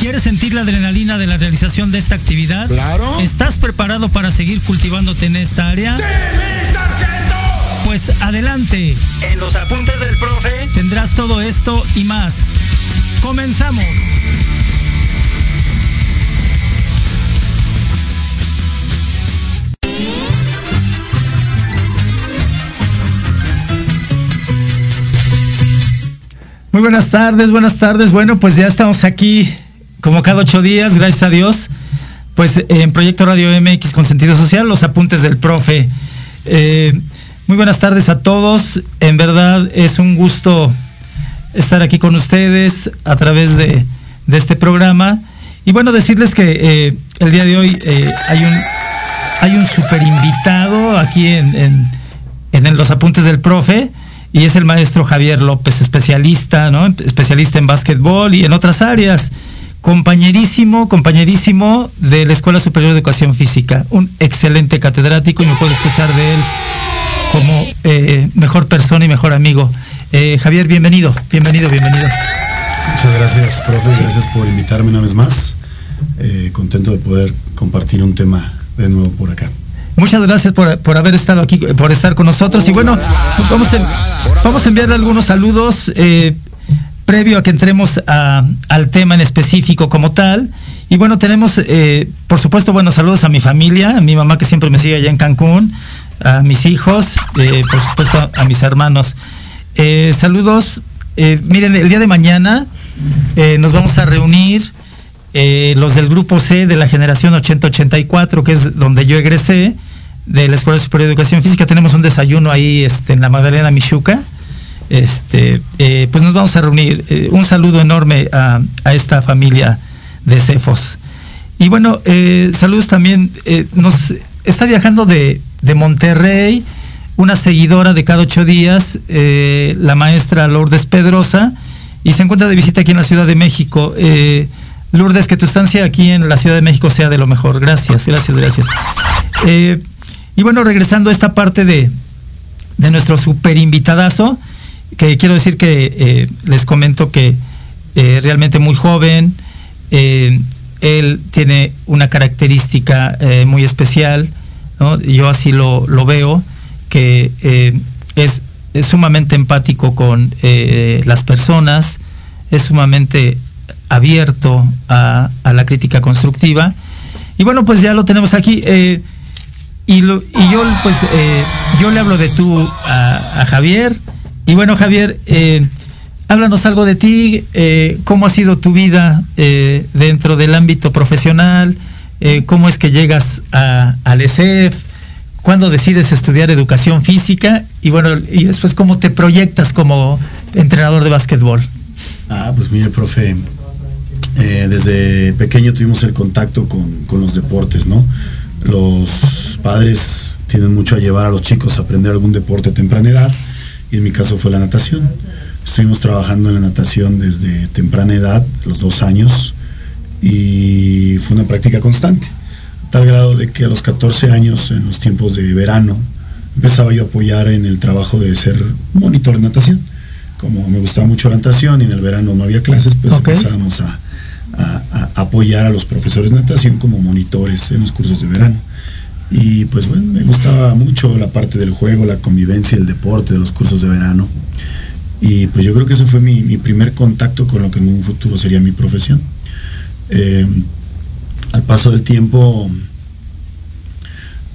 ¿Quieres sentir la adrenalina de la realización de esta actividad? Claro. ¿Estás preparado para seguir cultivándote en esta área? ¡Sí, mi sargento! Pues adelante. En los apuntes del profe tendrás todo esto y más. Comenzamos. Muy buenas tardes, buenas tardes. Bueno, pues ya estamos aquí como cada ocho días, gracias a Dios, pues en Proyecto Radio MX con sentido social, los apuntes del profe. Eh, muy buenas tardes a todos. En verdad es un gusto estar aquí con ustedes a través de, este programa. Y bueno, decirles que eh, el día de hoy eh, hay un hay un super invitado aquí en, los apuntes del profe y es el maestro Javier López, especialista, ¿no? Especialista en básquetbol y en otras áreas compañerísimo, compañerísimo de la Escuela Superior de Educación Física, un excelente catedrático y me puedo expresar de él como eh, mejor persona y mejor amigo. Eh, Javier, bienvenido, bienvenido, bienvenido. Muchas gracias, profe, gracias por invitarme una vez más. Eh, contento de poder compartir un tema de nuevo por acá. Muchas gracias por, haber estado aquí, por estar con nosotros. Y bueno, vamos a, vamos a enviarle algunos saludos previo a que entremos al tema en específico como tal. Y bueno, tenemos, eh, por supuesto, buenos saludos a mi familia, a mi mamá que siempre me sigue allá en Cancún, a mis hijos, eh, por supuesto a mis hermanos. Eh, saludos, miren, el día de mañana nos vamos a reunir los del grupo C de la generación 8084, que es donde yo egresé de la Escuela Superior de Educación Física. Tenemos un desayuno ahí este, en la Magdalena Michuca este, eh, pues nos vamos a reunir. Eh, un saludo enorme a, esta familia de Cefos. Y bueno, eh, saludos también, nos está viajando de, Monterrey una seguidora de cada ocho días, la maestra Lourdes Pedrosa, y se encuentra de visita aquí en la Ciudad de México. Lourdes, que tu estancia aquí en la Ciudad de México sea de lo mejor. Gracias, gracias, gracias. y bueno, regresando a esta parte de, de nuestro super invitadazo, que quiero decir que eh, les comento que eh, realmente muy joven, eh, él tiene una característica muy especial, yo así lo, veo, que es, sumamente empático con las personas, es sumamente abierto a, la crítica constructiva. Y bueno, pues ya lo tenemos aquí. y, y, yo pues yo le hablo de tú a Javier, y bueno, Javier, eh, háblanos algo de ti, eh, cómo ha sido tu vida eh, dentro del ámbito profesional, cómo es que llegas al ESEF, cuándo decides estudiar educación física y bueno, y después cómo te proyectas como entrenador de básquetbol. Ah, pues mire, profe, desde pequeño tuvimos el contacto con, con los deportes, ¿no? Los padres tienen mucho a llevar a los chicos a aprender algún deporte a temprana edad y en mi caso fue la natación. Estuvimos trabajando en la natación desde temprana edad, los dos años, y fue una práctica constante, tal grado de que a los 14 años, en los tiempos de verano, empezaba yo a apoyar en el trabajo de ser monitor de natación. Como me gustaba mucho la natación y en el verano no había clases, pues empezábamos a, apoyar a los profesores de natación como monitores en los cursos de verano. Y pues bueno, me gustaba mucho la parte del juego, la convivencia, el deporte, de los cursos de verano. Y pues yo creo que ese fue mi, primer contacto con lo que en un futuro sería mi profesión. Eh, al paso del tiempo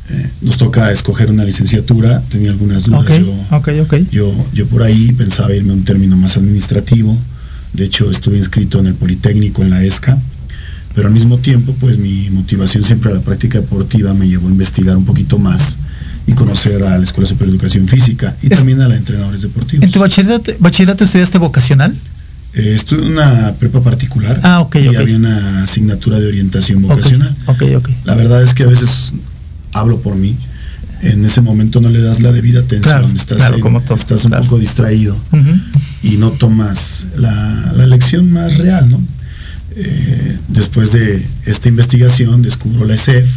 eh, nos toca escoger una licenciatura, tenía algunas dudas. yo, yo, por ahí pensaba irme a un término más administrativo. De hecho, estuve inscrito en el Politécnico, en la ESCA pero al mismo tiempo, pues mi motivación siempre a la práctica deportiva me llevó a investigar un poquito más y conocer a la Escuela Superior de Educación Física y también a la entrenadores deportivos. ¿En tu bachillerato, estudiaste vocacional? Eh, estuve en una prepa particular ah, y había una asignatura de orientación vocacional. Okay, okay, la verdad es que a veces hablo por mí, en ese momento no le das la debida atención, estás, estás un poco distraído y no tomas la, lección más real, ¿no? Eh, después de esta investigación descubro la ESEF,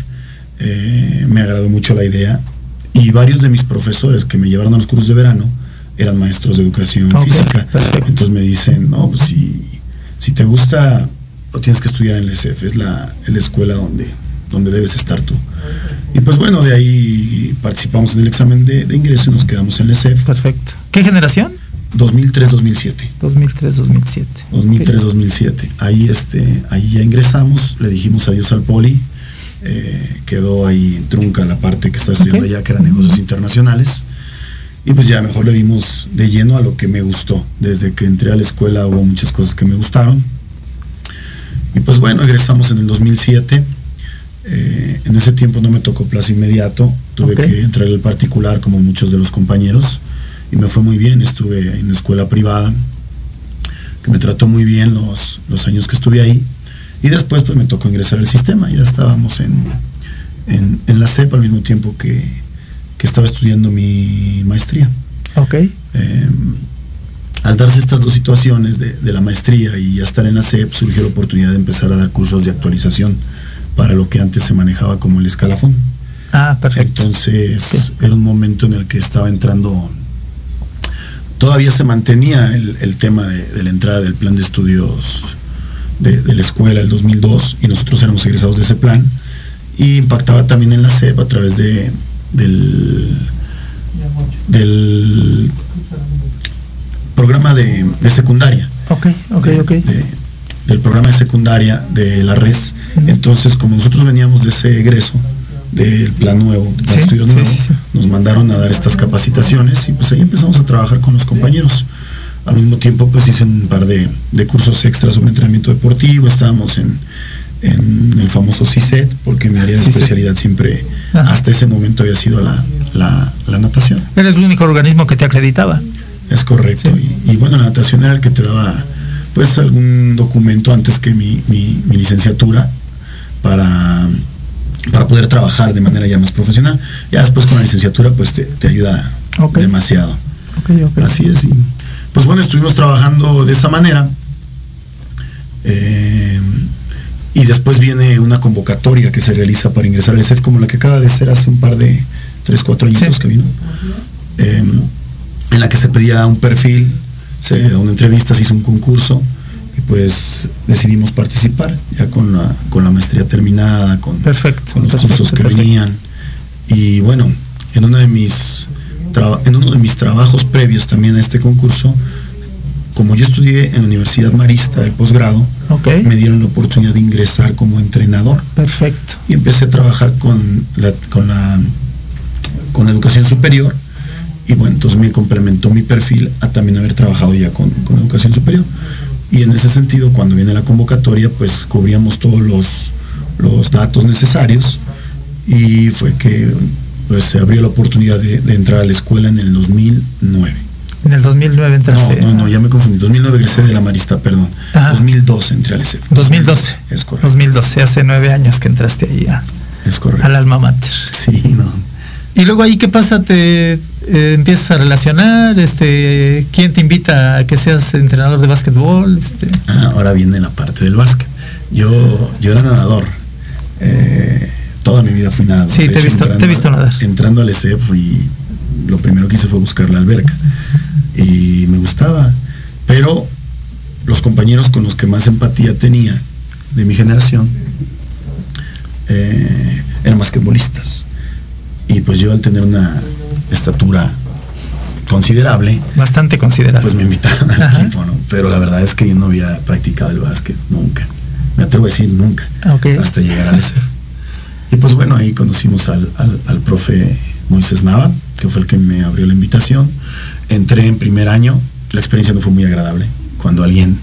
eh, me agradó mucho la idea y varios de mis profesores que me llevaron a los cursos de verano eran maestros de educación física. Entonces me dicen, no, pues si, si te gusta, lo tienes que estudiar en la ESEF, es la, la escuela donde, donde debes estar tú. Y pues bueno, de ahí participamos en el examen de, ingreso y nos quedamos en la ESEF. Perfecto. ¿Qué generación? 2003-2007. 2003-2007. 2003-2007. Ahí, este, ahí ya ingresamos, le dijimos adiós al poli, eh, quedó ahí trunca la parte que estaba estudiando allá, que eran negocios internacionales. Y pues ya mejor le dimos de lleno a lo que me gustó. Desde que entré a la escuela hubo muchas cosas que me gustaron. Y pues bueno, egresamos en el 2007. Eh, en ese tiempo no me tocó plazo inmediato. Tuve que entrar al particular como muchos de los compañeros. Y me fue muy bien. Estuve en la escuela privada, que me trató muy bien los, los años que estuve ahí. Y después pues me tocó ingresar al sistema. Ya estábamos en, en la CEP al mismo tiempo que, que estaba estudiando mi maestría. Ok. Em, al darse estas dos situaciones de, la maestría y ya estar en la CEP, surgió la oportunidad de empezar a dar cursos de actualización para lo que antes se manejaba como el escalafón. Ah, perfecto. Entonces era un momento en el que estaba entrando, todavía se mantenía el, tema de, la entrada del plan de estudios de, de, la escuela el 2002 y nosotros éramos egresados de ese plan y impactaba también en la CEP a través de, del, del programa de, secundaria. Ok, ok, ok. del programa de secundaria de la RES. Entonces, como nosotros veníamos de ese egreso, del plan nuevo, de estudios nuevos, nos mandaron a dar estas capacitaciones y pues ahí empezamos a trabajar con los compañeros. Al mismo tiempo, pues hice un par de, de cursos extras sobre entrenamiento deportivo, estábamos en, en el famoso CISET, porque mi área de especialidad siempre, hasta ese momento había sido la, natación. Eres el único organismo que te acreditaba. Es correcto. Y, bueno, la natación era el que te daba pues algún documento antes que mi, licenciatura para, para poder trabajar de manera ya más profesional. Ya después con la licenciatura pues te, ayuda demasiado. Así es. pues bueno, estuvimos trabajando de esa manera. Eh, y después viene una convocatoria que se realiza para ingresar al ESEF, como la que acaba de ser hace un par de, tres, cuatro años que vino, em, en la que se pedía un perfil, se una entrevista, se hizo un concurso, y pues decidimos participar, ya con la, con la maestría terminada, con, perfecto, los cursos que venían. Y bueno, en, una de mis en uno de mis trabajos previos también a este concurso, como yo estudié en la Universidad Marista el posgrado, me dieron la oportunidad de ingresar como entrenador. Perfecto. Y empecé a trabajar con la, con la, con educación superior. Y bueno, entonces me complementó mi perfil a también haber trabajado ya con, educación superior. Y en ese sentido, cuando viene la convocatoria, pues cubríamos todos los, los datos necesarios y fue que pues, se abrió la oportunidad de, de entrar a la escuela en el 2009. En el 2009 entraste. No, no, no, ya me confundí. 2009 egresé de la Marista, perdón. 2012 entré al ESEF. 2012. Es correcto. 2012, hace nueve años que entraste ahí a, es correcto. al alma mater. Sí, no. Y luego ahí, ¿qué pasa? ¿Te eh, empiezas a relacionar? Este, ¿Quién te invita a que seas entrenador de básquetbol? Este? Ah, ahora viene la parte del básquet. Yo, yo era nadador. Eh, toda mi vida fui nadador. Sí, te, he visto, te he visto nadar. Entrando al ESEF y lo primero que hice fue buscar la alberca y me gustaba. Pero los compañeros con los que más empatía tenía de mi generación eh, eran basquetbolistas. Y pues yo al tener una estatura considerable. Bastante considerable. Pues me invitaron al equipo, ¿no? Pero la verdad es que yo no había practicado el básquet nunca. Me atrevo a decir nunca. Ah, hasta llegar a ese. Y pues bueno, ahí conocimos al, al, al profe Moisés Nava, que fue el que me abrió la invitación entré en primer año, la experiencia no fue muy agradable. Cuando alguien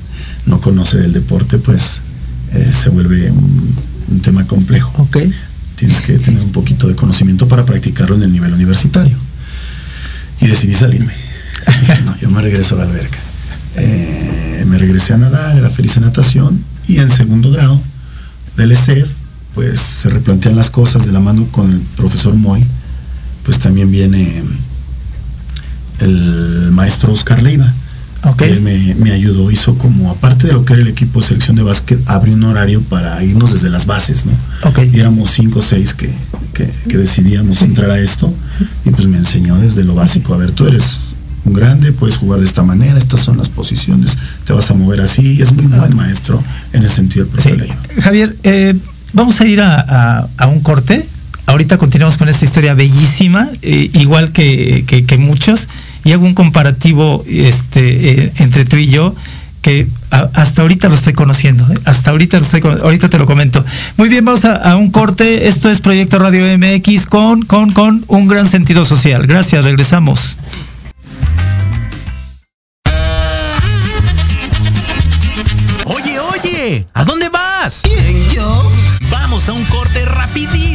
no conoce del deporte, pues eh, se vuelve un, tema complejo. Okay. Tienes que tener un poquito de conocimiento para practicarlo en el nivel universitario. Y decidí salirme. no, yo me regreso a la alberca. Eh, me regresé a nadar, era feliz en natación y en segundo grado del ESEF pues se replantean las cosas de la mano con el profesor Moy, pues también viene el maestro Oscar Leiva. Okay. Él me, ayudó, hizo como, aparte de lo que era el equipo de selección de básquet, abrió un horario para irnos desde las bases, ¿no? Okay. Y éramos cinco o seis que, decidíamos entrar a esto y pues me enseñó desde lo básico, a ver, tú eres un grande, puedes jugar de esta manera, estas son las posiciones, te vas a mover así, es muy buen maestro en el sentido del profe Javier, eh, vamos a ir a, un corte, ahorita continuamos con esta historia bellísima, eh, igual que, que muchos y hago un comparativo este, eh, entre tú y yo que hasta ahorita lo estoy conociendo, ¿eh? hasta ahorita lo estoy, ahorita te lo comento. Muy bien, vamos a, un corte. Esto es Proyecto Radio MX con, con, con un gran sentido social. Gracias, regresamos. Oye, oye, ¿a dónde vas? ¿Quién, yo? Vamos a un corte rapidísimo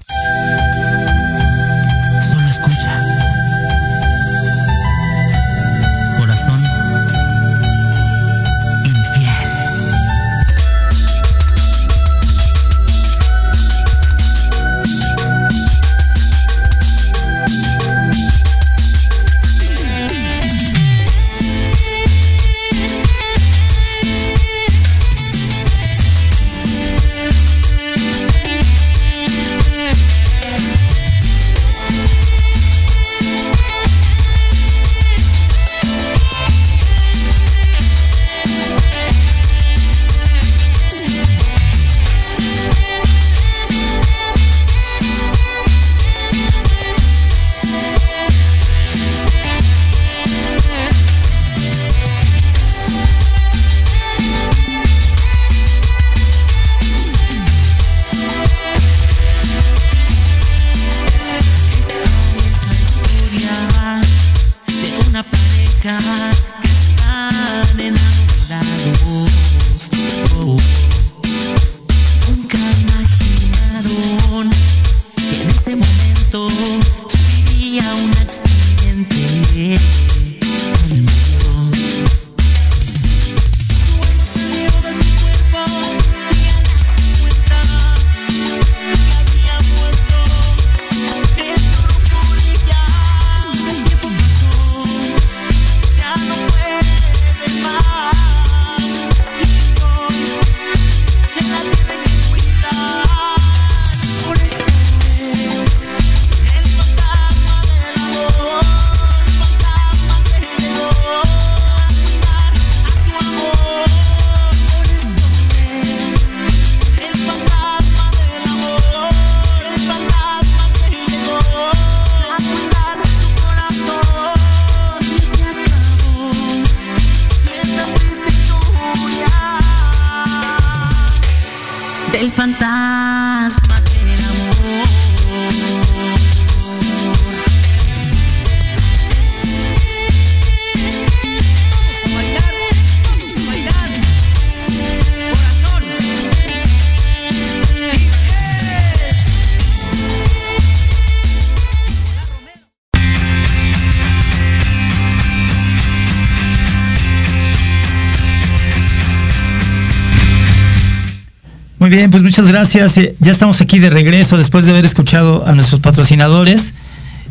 Bien, pues muchas gracias. Eh, ya estamos aquí de regreso después de haber escuchado a nuestros patrocinadores.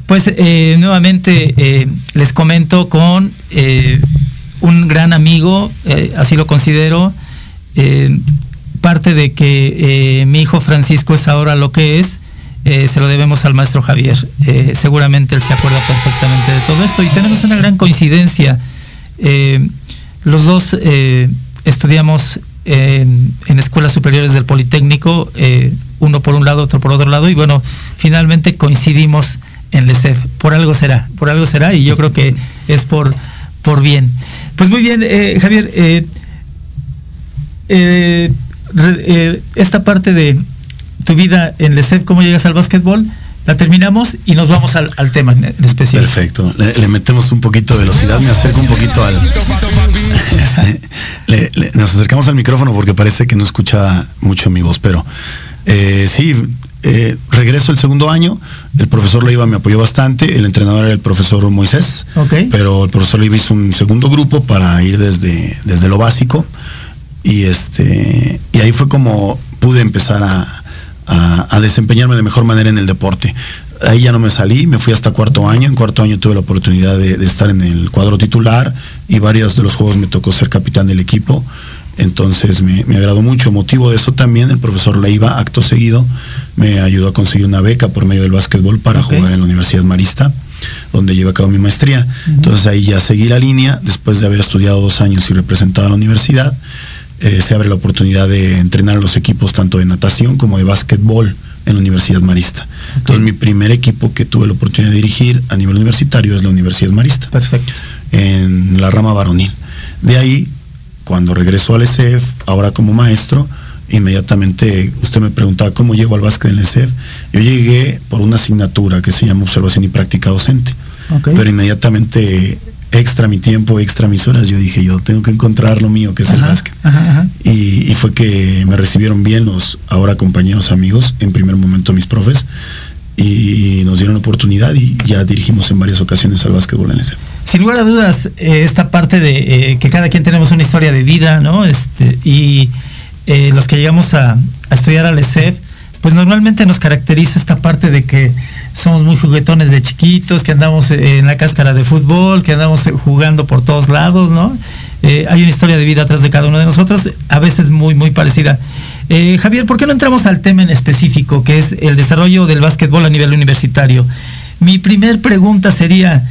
Pues eh, nuevamente eh, les comento con un gran amigo, así lo considero, parte de que mi hijo Francisco es ahora lo que es, se lo debemos al maestro Javier. seguramente él se acuerda perfectamente de todo esto y tenemos una gran coincidencia. los dos estudiamos en, escuelas superiores del Politécnico, eh, uno por un lado, otro por otro lado, y bueno, finalmente coincidimos en LECEF. Por algo será, por algo será, y yo creo que es por, por bien. Pues muy bien, eh, Javier, eh, esta parte de tu vida en LECEF, cómo llegas al básquetbol, la terminamos y nos vamos al, tema en especial. Perfecto. Le, metemos un poquito de velocidad, me acerco un poquito al. nos acercamos al micrófono porque parece que no escucha mucho mi voz, pero eh, sí, eh, regreso el segundo año, el profesor Leiva me apoyó bastante, el entrenador era el profesor Moisés, pero el profesor Leiva hizo un segundo grupo para ir desde, desde lo básico y este y ahí fue como pude empezar a, desempeñarme de mejor manera en el deporte. Ahí ya no me salí, me fui hasta cuarto año. En cuarto año tuve la oportunidad de, de estar en el cuadro titular y varios de los juegos me tocó ser capitán del equipo. Entonces me, agradó mucho. Motivo de eso también, el profesor Leiva, acto seguido, me ayudó a conseguir una beca por medio del básquetbol para jugar en la Universidad Marista, donde llevé a cabo mi maestría. Entonces ahí ya seguí la línea, después de haber estudiado dos años y representado a la universidad, eh, se abre la oportunidad de entrenar a los equipos tanto de natación como de básquetbol en la Universidad Marista. Entonces mi primer equipo que tuve la oportunidad de dirigir a nivel universitario es la Universidad Marista. Perfecto. En la rama varonil. De ahí cuando regresó al ESEF, ahora como maestro, inmediatamente usted me preguntaba cómo llego al básquet del ESEF. Yo llegué por una asignatura que se llama Observación y Práctica Docente. Pero inmediatamente extra mi tiempo, extra mis horas, yo dije, yo tengo que encontrar lo mío, que es el básquet. Y, y, fue que me recibieron bien los ahora compañeros amigos, en primer momento mis profes, y nos dieron oportunidad y ya dirigimos en varias ocasiones al básquetbol en ese. Sin lugar a dudas, eh, esta parte de eh, que cada quien tenemos una historia de vida, ¿no? Este, y eh, los que llegamos a, estudiar al ESEF, pues normalmente nos caracteriza esta parte de que somos muy juguetones de chiquitos, que andamos en la cáscara de fútbol, que andamos jugando por todos lados, ¿no? hay una historia de vida atrás de cada uno de nosotros, a veces muy, muy parecida. Eh, Javier, ¿por qué no entramos al tema en específico, que es el desarrollo del básquetbol a nivel universitario? Mi primer pregunta sería,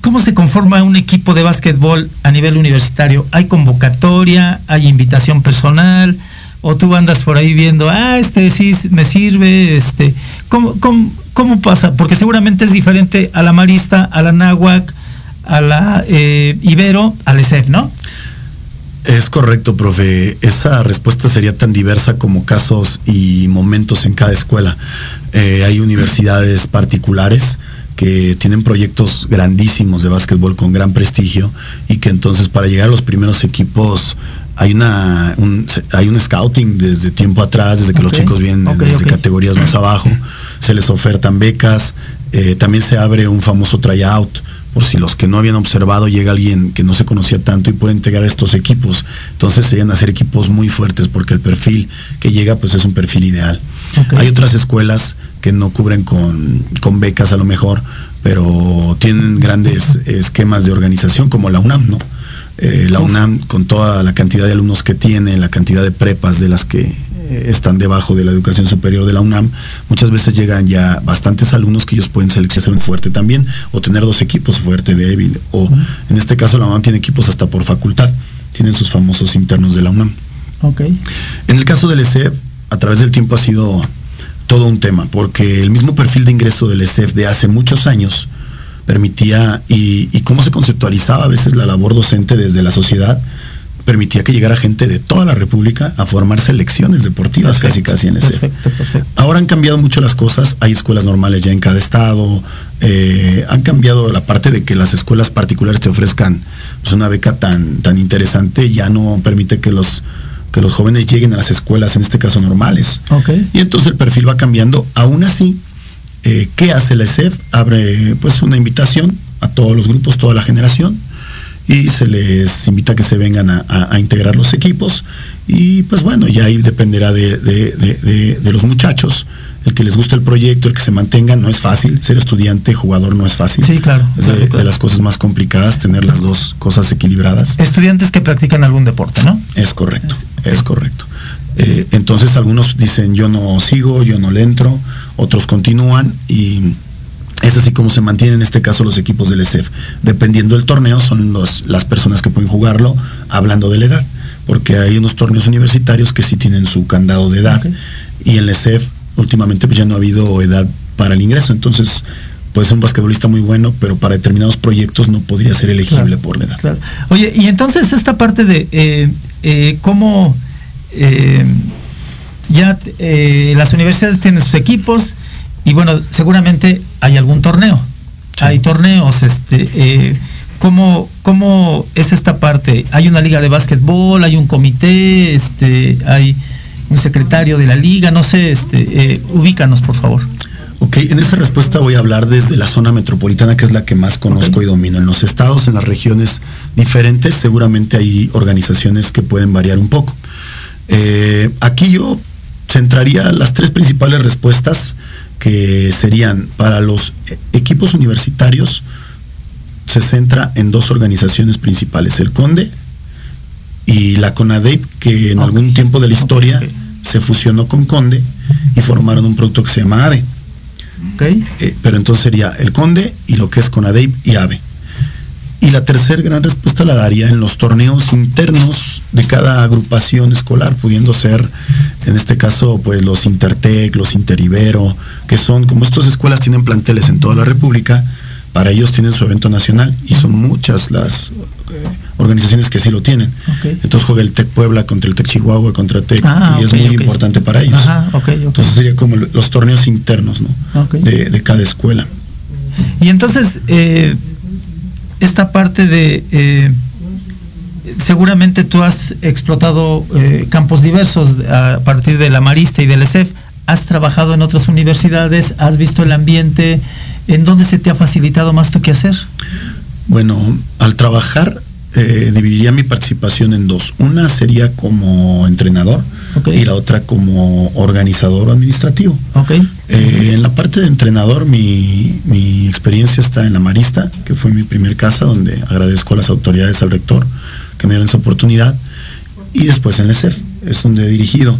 ¿cómo se conforma un equipo de básquetbol a nivel universitario? ¿Hay convocatoria? ¿Hay invitación personal? ¿O tú andas por ahí viendo, ah, este sí me sirve? Este, ¿cómo, cómo, pasa? Porque seguramente es diferente a la Marista, a la Náhuac, a la eh, Ibero, al ESEF, ¿no? Es correcto, profe. Esa respuesta sería tan diversa como casos y momentos en cada escuela. Eh, hay universidades particulares que tienen proyectos grandísimos de básquetbol con gran prestigio y que entonces para llegar a los primeros equipos hay una un, hay un scouting desde tiempo atrás, desde que los chicos vienen desde categorías más abajo, se les ofertan becas, eh, también se abre un famoso tryout por si los que no habían observado llega alguien que no se conocía tanto y puede integrar estos equipos. Entonces serían hacer equipos muy fuertes porque el perfil que llega pues es un perfil ideal. Hay otras escuelas que no cubren con, con, becas a lo mejor, pero tienen grandes esquemas de organización como la UNAM, ¿no? Eh, la UNAM con toda la cantidad de alumnos que tiene, la cantidad de prepas de las que eh, están debajo de la educación superior de la UNAM, muchas veces llegan ya bastantes alumnos que ellos pueden seleccionar un fuerte también, o tener dos equipos, fuerte, débil, o en este caso la UNAM tiene equipos hasta por facultad, tienen sus famosos internos de la UNAM. Okay. En el caso del ESEF, a través del tiempo ha sido todo un tema, porque el mismo perfil de ingreso del ESEF de hace muchos años permitía y, y cómo se conceptualizaba a veces la labor docente desde la sociedad, permitía que llegara gente de toda la República a formar selecciones deportivas casi casi en ese. Perfecto, perfecto. Ahora han cambiado mucho las cosas, hay escuelas normales ya en cada estado, eh, han cambiado la parte de que las escuelas particulares te ofrezcan pues, una beca tan, tan interesante, ya no permite que los que los jóvenes lleguen a las escuelas, en este caso normales. Y entonces el perfil va cambiando. Aún así, eh, ¿qué hace la ESEF? Abre pues una invitación a todos los grupos, toda la generación, y se les invita a que se vengan a, integrar los equipos y pues bueno, ya ahí dependerá de, los muchachos. El que les guste el proyecto, el que se mantengan, no es fácil. Ser estudiante, jugador no es fácil. Sí, claro. Es de, las cosas más complicadas, tener las dos cosas equilibradas. Estudiantes que practican algún deporte, ¿no? Es correcto, es correcto. Eh, entonces algunos dicen yo no sigo, yo no le entro, otros continúan y es así como se mantienen en este caso los equipos del ESEF. Dependiendo del torneo, son los, las personas que pueden jugarlo, hablando de la edad, porque hay unos torneos universitarios que sí tienen su candado de edad, y en el ESEF últimamente pues ya no ha habido edad para el ingreso, entonces puede ser un basquetbolista muy bueno, pero para determinados proyectos no podría ser elegible por la edad. Oye, y entonces esta parte de eh, eh, cómo eh, ya las universidades tienen sus equipos, y bueno, seguramente hay algún torneo. Hay torneos, este, eh, ¿cómo, ¿cómo, es esta parte? ¿Hay una liga de básquetbol? ¿Hay un comité? Este, hay, un secretario de la liga, no sé, este, eh, ubícanos por favor. Ok, en esa respuesta voy a hablar desde la zona metropolitana, que es la que más conozco y domino. En los estados, en las regiones diferentes, seguramente hay organizaciones que pueden variar un poco. Eh, aquí yo centraría las tres principales respuestas que serían para los equipos universitarios, se centra en dos organizaciones principales, el CONDE y la CONADEP, que en algún tiempo de la historia se fusionó con CONDE y formaron un producto que se llama AVE. Eh, pero entonces sería el Conde y lo que es CONADEIP y AVE. Y la tercera gran respuesta la daría en los torneos internos de cada agrupación escolar, pudiendo ser, en este caso, pues los Intertec, los Interibero, que son, como estas escuelas tienen planteles en toda la República, para ellos tienen su evento nacional y son muchas las eh, organizaciones que sí lo tienen. Entonces juega el TEC Puebla contra el TEC Chihuahua, contra TEC, ah, y es muy importante para ellos. entonces sería como los torneos internos de, cada escuela. Y entonces, eh, esta parte de... Eh, seguramente tú has explotado campos diversos a partir de la Marista y del ESEF. Has trabajado en otras universidades, has visto el ambiente, ¿En dónde se te ha facilitado más tu hacer? Bueno, al trabajar eh, dividiría mi participación en dos. Una sería como entrenador y la otra como organizador administrativo. Eh, en la parte de entrenador, mi, mi, experiencia está en la Marista, que fue mi primer casa, donde agradezco a las autoridades, al rector, que me dieron esa oportunidad. Y después en el ESEF, es donde he dirigido.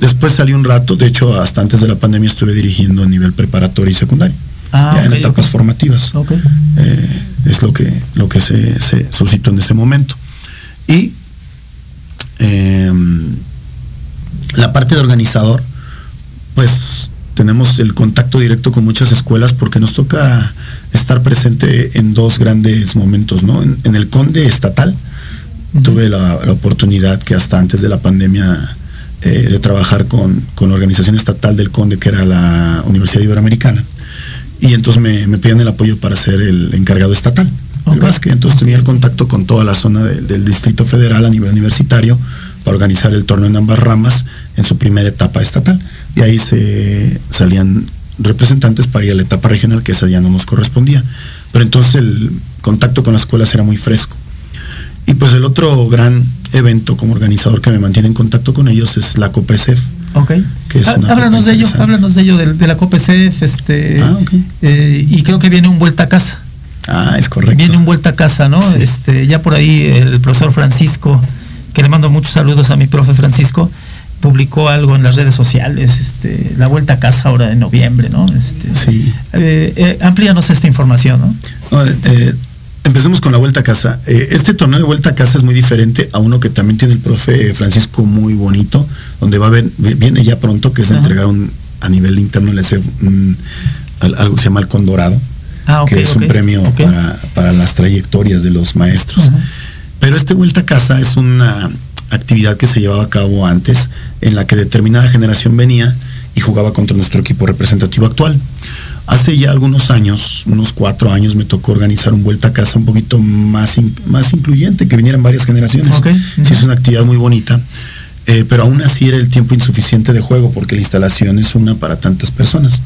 Después salí un rato, de hecho, hasta antes de la pandemia estuve dirigiendo a nivel preparatorio y secundario. Ah, en etapas formativas. Eh, es lo que, lo que se, suscitó en ese momento. Y em, la parte de organizador, pues tenemos el contacto directo con muchas escuelas porque nos toca estar presente en dos grandes momentos, ¿no? En, el Conde estatal, tuve la, oportunidad que hasta antes de la pandemia eh, de trabajar con, con la organización estatal del Conde, que era la Universidad Iberoamericana y entonces me, me piden el apoyo para ser el encargado estatal del básquet. Entonces tenía el contacto con toda la zona del Distrito Federal a nivel universitario para organizar el torneo en ambas ramas en su primera etapa estatal. Y ahí se salían representantes para ir a la etapa regional, que esa ya no nos correspondía. Pero entonces el contacto con las escuelas era muy fresco. Y pues el otro gran evento como organizador que me mantiene en contacto con ellos es la COPESEF, Ok. háblanos de ello, háblanos de ello, de, la COPECEF, este, ah, eh, y creo que viene un vuelta a casa. Ah, es correcto. Viene un vuelta a casa, ¿no? Este, ya por ahí el profesor Francisco, que le mando muchos saludos a mi profe Francisco, publicó algo en las redes sociales, este, la vuelta a casa ahora en noviembre, ¿no? Este, sí. Eh, eh, amplíanos esta información, ¿no? no Empecemos con la vuelta a casa. Eh, este torneo de vuelta a casa es muy diferente a uno que también tiene el profe Francisco muy bonito, donde va a ver, viene ya pronto, que es entregar un, a nivel interno algo que se llama el Condorado, ah, que es un premio para, las trayectorias de los maestros. Pero este vuelta a casa es una actividad que se llevaba a cabo antes, en la que determinada generación venía y jugaba contra nuestro equipo representativo actual. Hace ya algunos años, unos cuatro años, me tocó organizar un vuelta a casa un poquito más, más incluyente, que vinieran varias generaciones. Sí, es una actividad muy bonita, eh, pero aún así era el tiempo insuficiente de juego porque la instalación es una para tantas personas.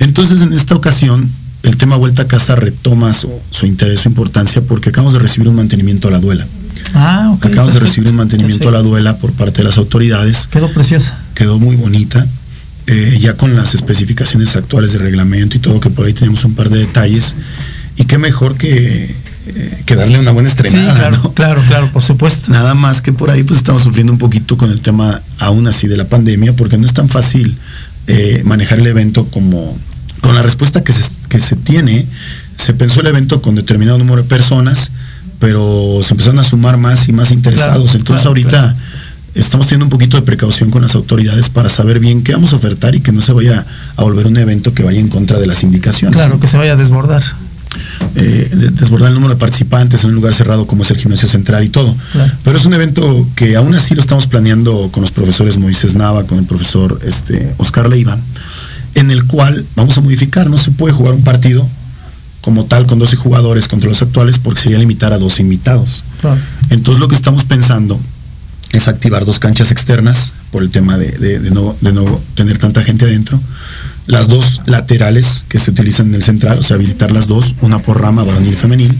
Entonces, en esta ocasión, el tema vuelta a casa retoma su, interés, su importancia, porque acabamos de recibir un mantenimiento a la duela. Ah, acabamos de recibir un mantenimiento a la duela por parte de las autoridades. Quedó preciosa. Quedó muy bonita. Eh, ya con las especificaciones actuales de reglamento y todo, que por ahí tenemos un par de detalles. Y qué mejor que, eh, que darle una buena estrenada. claro, claro, claro, por supuesto. Nada más que por ahí pues estamos sufriendo un poquito con el tema aún así de la pandemia, porque no es tan fácil eh, manejar el evento como con la respuesta que se, que se tiene. Se pensó el evento con determinado número de personas, pero se empezaron a sumar más y más interesados. Entonces ahorita estamos teniendo un poquito de precaución con las autoridades para saber bien qué vamos a ofertar y que no se vaya a volver un evento que vaya en contra de las indicaciones. Claro, que se vaya a desbordar. Eh, desbordar el número de participantes en un lugar cerrado como es el gimnasio central y todo. Pero es un evento que aún así lo estamos planeando con los profesores Moisés Nava, con el profesor este, Oscar Leiva, en el cual vamos a modificar, no se puede jugar un partido como tal con 12 jugadores contra los actuales porque sería limitar a 12 invitados. Entonces lo que estamos pensando es activar dos canchas externas por el tema de, de- de no, de no tener tanta gente adentro. Las dos laterales que se utilizan en el central, o sea, habilitar las dos, una por rama, varonil y femenil,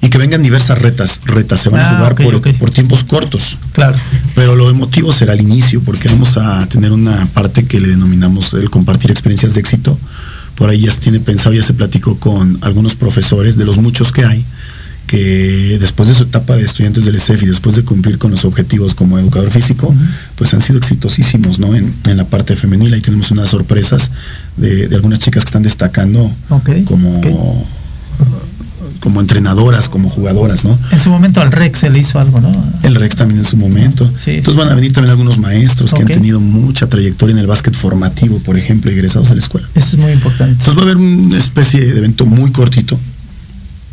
y que vengan diversas retas, retas, se van Ah, a jugar ok, por, por tiempos cortos. Claro. Pero lo emotivo será el inicio, porque vamos a tener una parte que le denominamos el compartir experiencias de éxito. Por ahí ya se tiene pensado, ya se platicó con algunos profesores, de los muchos que hay, que después de su etapa de estudiantes del ESEF y después de cumplir con los objetivos como educador físico, pues han sido exitosísimos ¿no? en, en la parte femenil. Ahí tenemos unas sorpresas de, de algunas chicas que están destacando como. Como entrenadoras, como jugadoras, ¿no? En su momento al Rex se le hizo algo, ¿no? El Rex también en su momento. Sí, Entonces sí. van a venir también algunos maestros que han tenido mucha trayectoria en el básquet formativo, por ejemplo, egresados de la escuela. Eso es muy importante. Entonces va a haber una especie de evento muy cortito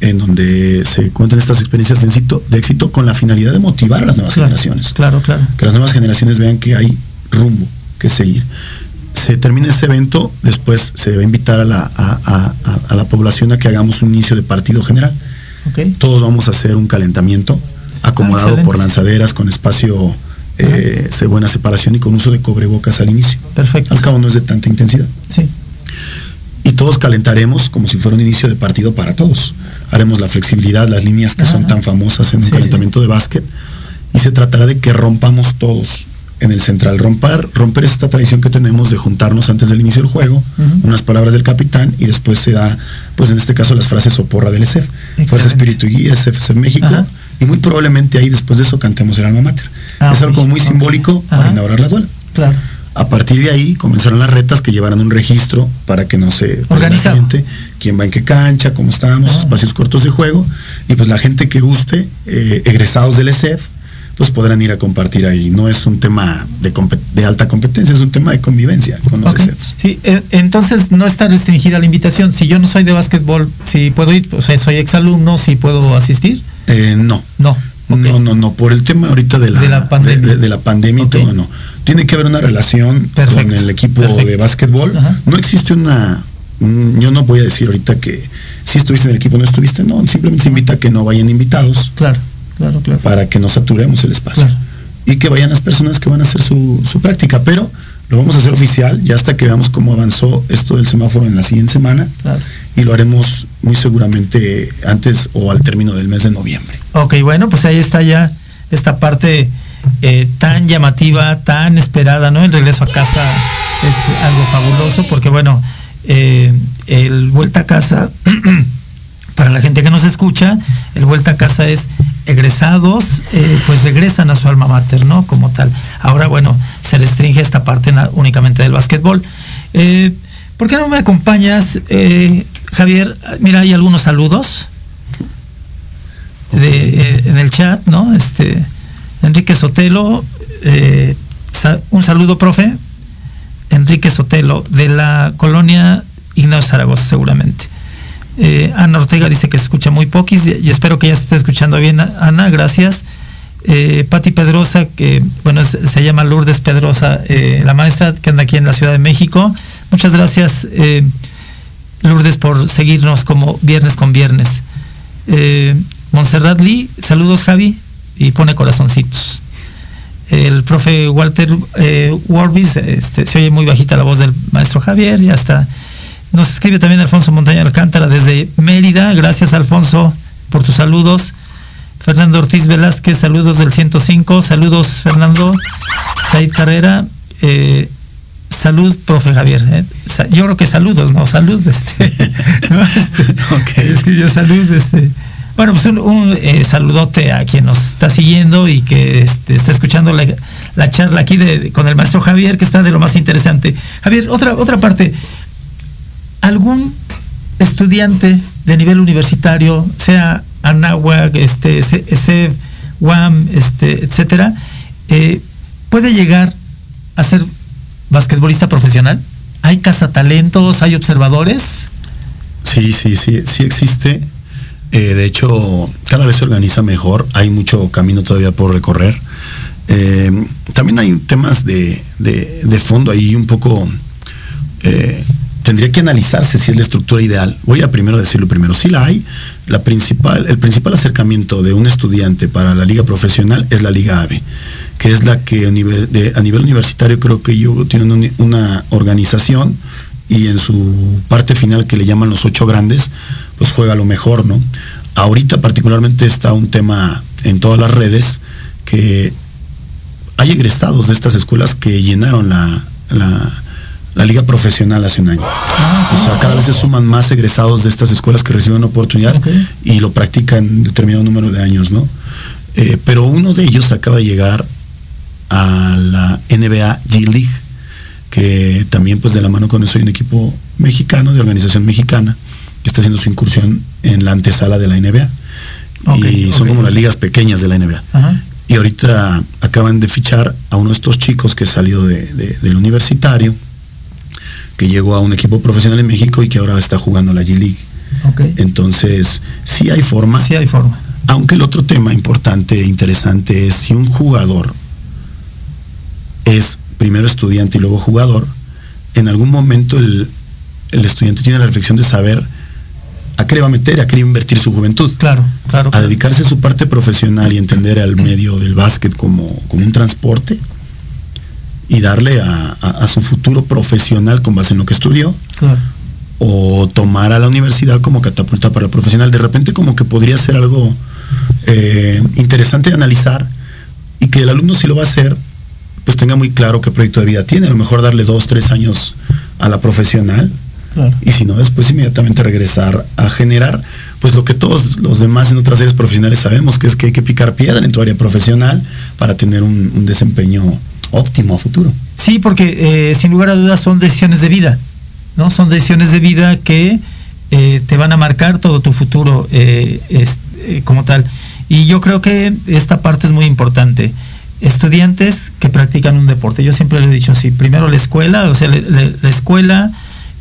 en donde se cuentan estas experiencias de éxito, de éxito con la finalidad de motivar a las nuevas Claro, generaciones. Claro, claro. Que las nuevas generaciones vean que hay rumbo que seguir. Se termina ese evento, después se va a invitar a la, a- a- la población a que hagamos un inicio de partido general. Ok. Todos vamos a hacer un calentamiento acomodado excelente. por lanzaderas con espacio eh, de buena separación y con uso de cobrebocas al inicio. Perfecto. Al cabo no es de tanta intensidad. Sí. Y todos calentaremos como si fuera un inicio de partido para todos. Haremos la flexibilidad, las líneas que son tan famosas en un Sí, calentamiento de básquet. Y se tratará de que rompamos todos en el central. Romper, romper esta tradición que tenemos de juntarnos antes del inicio del juego, unas palabras del capitán y después se da, pues en este caso, las frases o porra del ESEF. Fuerza. Espíritu y Guía, ESEF, México. Y muy probablemente ahí después de eso cantemos el alma mater. Ah, es algo muy simbólico para inaugurar la duela. Claro. A partir de ahí comenzarán las retas que llevarán un registro para que no se gente, quién va en qué cancha, cómo estamos, Ah. espacios cortos de juego, y pues la gente que guste, eh, egresados del ESEF, pues podrán ir a compartir ahí. No es un tema de, de alta competencia, es un tema de convivencia con los Ok. ESEFs. Sí, eh, entonces no está restringida la invitación. Si yo no soy de básquetbol, si puedo ir, o sea, soy exalumno, si puedo asistir. Eh, no. No. No, no, no, por el tema ahorita de la, De la pandemia. de- de la pandemia y todo, no. Tiene que haber una relación Perfecto, con el equipo de básquetbol. Ajá. No existe una, un- yo no voy a decir ahorita que si estuviste en el equipo no estuviste, no, simplemente se invita a que no vayan invitados Claro, claro, claro. para que no saturemos el espacio. Claro. Y que vayan las personas que van a hacer su, su práctica, pero lo vamos a hacer oficial ya hasta que veamos cómo avanzó esto del semáforo en la siguiente semana Claro. y lo haremos muy seguramente antes o al término del mes de noviembre. Ok, bueno, pues ahí está ya esta parte eh, tan llamativa, tan esperada, ¿no? El regreso a casa es algo fabuloso porque, bueno, eh, el vuelta a casa, para la gente que nos escucha, el vuelta a casa es egresados, eh, pues regresan a su alma mater, ¿no? Como tal. Ahora, bueno, se restringe esta parte únicamente del básquetbol. Eh, ¿Por qué no me acompañas, eh, Javier? Mira, hay algunos saludos en el chat, ¿no? Este, Enrique Sotelo, un saludo, profe. Enrique Sotelo, de la colonia Ignacio Zaragoza, seguramente. Eh, Ana Ortega dice que se escucha muy poquis y, espero que ya se esté escuchando bien, Ana, gracias. Eh, Pati Pedrosa, que bueno, se llama Lourdes Pedrosa, eh, la maestra que anda aquí en la Ciudad de México. Muchas gracias, eh, Lourdes, por seguirnos como viernes con viernes. Montserrat Lee, saludos Javi, y pone corazoncitos. El profe Walter Warbis, este, se oye muy bajita la voz del maestro Javier, ya está. Nos escribe también Alfonso Montaña Alcántara desde Mérida, gracias Alfonso por tus saludos. Fernando Ortiz Velázquez, saludos del 105, saludos Fernando. Said Carrera, eh, salud, profe Javier. eh. Yo creo que saludos, no salud. Este. Este. Escribió salud. Este. Bueno, pues un, un, eh, saludote a quien nos está siguiendo y que este, está escuchando la, la charla aquí de, con el maestro Javier, que está de lo más interesante. Javier, otra, otra parte. ¿Algún estudiante de nivel universitario, sea Anáhuac, este, CEP, UAM, este, etcétera, eh, puede llegar a ser basquetbolista profesional? ¿Hay cazatalentos? ¿Hay observadores? Sí, sí, sí, sí existe. Eh, de hecho, cada vez se organiza mejor. Hay mucho camino todavía por recorrer. Eh, también hay temas de, de- de fondo ahí un poco tendría que analizarse si es la estructura ideal. Voy a primero decirlo primero. Si la hay, la principal, el principal acercamiento de un estudiante para la liga profesional es la Liga AVE, que es la que a nivel, universitario creo que yo tienen una organización y en su parte final que le llaman los ocho grandes, pues juega lo mejor, ¿no? Ahorita particularmente está un tema en todas las redes que hay egresados de estas escuelas que llenaron la, liga profesional hace un año. o sea, cada vez se suman más egresados de estas escuelas que reciben una oportunidad y lo practican determinado número de años, ¿no? Eh, pero uno de ellos acaba de llegar a la NBA G League, que también pues de la mano con eso hay un equipo mexicano, de organización mexicana, que está haciendo su incursión en la antesala de la NBA. y son como las ligas pequeñas de la NBA. Y ahorita acaban de fichar a uno de estos chicos que salió del universitario, que llegó a un equipo profesional en México y que ahora está jugando la G League. Entonces, sí hay forma. Sí hay forma. Aunque el otro tema importante e interesante es si un jugador es primero estudiante y luego jugador, en algún momento el, el estudiante tiene la reflexión de saber a qué le va a meter, a qué le va a invertir su juventud. Claro, claro. A dedicarse a su parte profesional y entender al medio del básquet como, como un transporte y darle a, su futuro profesional con base en lo que estudió. O tomar a la universidad como catapulta para el profesional. De repente como que podría ser algo eh, interesante de analizar y que el alumno si lo va a hacer, pues tenga muy claro qué proyecto de vida tiene. A lo mejor darle dos, tres años a la profesional y si no, después inmediatamente regresar a generar, pues lo que todos los demás en otras áreas profesionales sabemos, que es que hay que picar piedra en tu área profesional para tener un, desempeño óptimo futuro. Sí, porque eh, sin lugar a dudas son decisiones de vida, ¿no? Son decisiones de vida que eh, te van a marcar todo tu futuro eh, como tal. Y yo creo que esta parte es muy importante estudiantes que practican un deporte. Yo siempre le he dicho así, primero la escuela, o sea, la escuela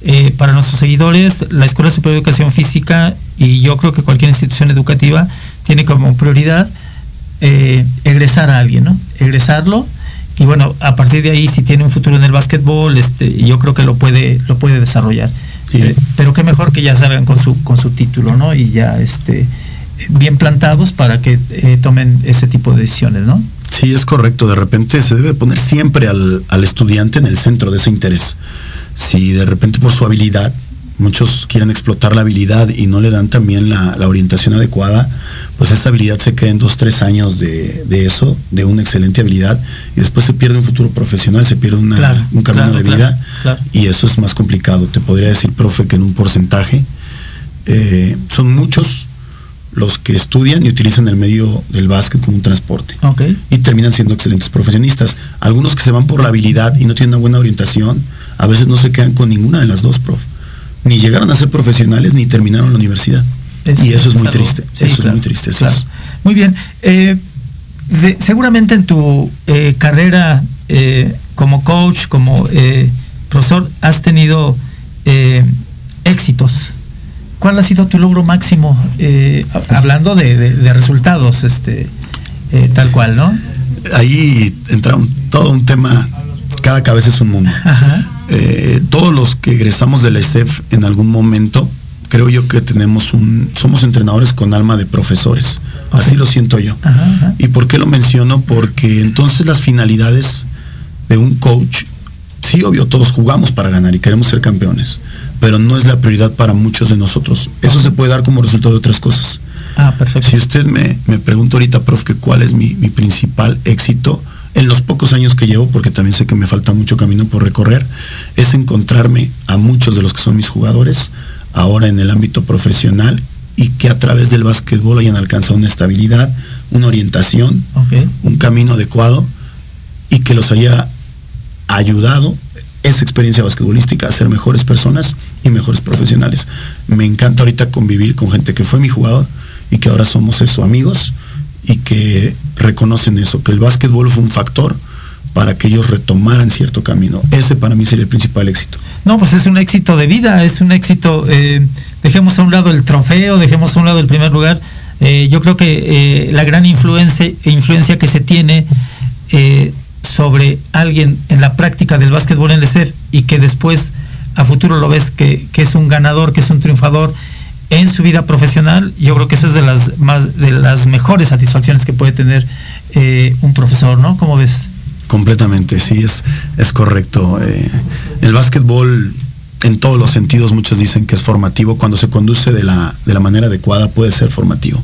eh, para nuestros seguidores, la Escuela Superior de Educación Física y yo creo que cualquier institución educativa tiene como prioridad eh, egresar a alguien, ¿no? Egresarlo y bueno, a partir de ahí si tiene un futuro en el básquetbol, este, yo creo que lo puede, lo puede desarrollar. Eh, pero qué mejor que ya salgan con su, con su título, ¿no? Y ya este, bien plantados para que tomen ese tipo de decisiones, ¿no? Sí, es correcto. De repente se debe poner siempre al, al estudiante en el centro de ese interés si de repente por su habilidad, muchos quieren explotar la habilidad y no le dan también la, orientación adecuada, pues esa habilidad se queda en dos, tres años de, eso, de una excelente habilidad, y después se pierde un futuro profesional, se pierde un camino de vida, y eso es más complicado. Te podría decir, profe, que en un porcentaje eh, son muchos los que estudian y utilizan el medio del básquet como un transporte. Y terminan siendo excelentes profesionistas. Algunos que se van por la habilidad y no tienen una buena orientación, a veces no se quedan con ninguna de las dos, prof. Ni llegaron a ser profesionales ni terminaron la universidad. y eso es, muy triste. eso es muy triste. Muy bien. Eh, seguramente en tu eh, carrera eh, como coach, como profesor, has tenido éxitos. ¿Cuál ha sido tu logro máximo? hablando de, resultados, este, tal cual, ¿no? Ahí entra todo un tema, cada cabeza es un mundo. Ajá. Eh, todos los que egresamos de la ESEF en algún momento, creo yo que tenemos un, somos entrenadores con alma de profesores. Así lo siento yo. ¿Y por qué lo menciono? Porque entonces las finalidades de un coach, sí, obvio, todos jugamos para ganar y queremos ser campeones, pero no es la prioridad para muchos de nosotros. Eso se puede dar como resultado de otras cosas. Ah, perfecto. Si usted me, me pregunta ahorita, prof, que cuál es mi, mi principal éxito, en los pocos años que llevo, porque también sé que me falta mucho camino por recorrer, es encontrarme a muchos de los que son mis jugadores ahora en el ámbito profesional y que a través del básquetbol hayan alcanzado una estabilidad, una orientación, un camino adecuado y que los haya ayudado esa experiencia basquetbolística a ser mejores personas y mejores profesionales. Me encanta ahorita convivir con gente que fue mi jugador y que ahora somos eso, amigos y que reconocen eso, que el básquetbol fue un factor para que ellos retomaran cierto camino. Ese para mí sería el principal éxito. No, pues es un éxito de vida, es un éxito, eh, dejemos a un lado el trofeo, dejemos a un lado el primer lugar. Eh, yo creo que eh, la gran influencia, influencia que se tiene sobre alguien en la práctica del básquetbol en el ESEF y que después a futuro lo ves que, que es un ganador, que es un triunfador en su vida profesional, yo creo que eso es de las más de las mejores satisfacciones que puede tener eh, un profesor, ¿no? ¿Cómo ves? Completamente, sí, es, es correcto. Eh, el básquetbol, en todos los sentidos, muchos dicen que es formativo. Cuando se conduce de la, de la manera adecuada, puede ser formativo.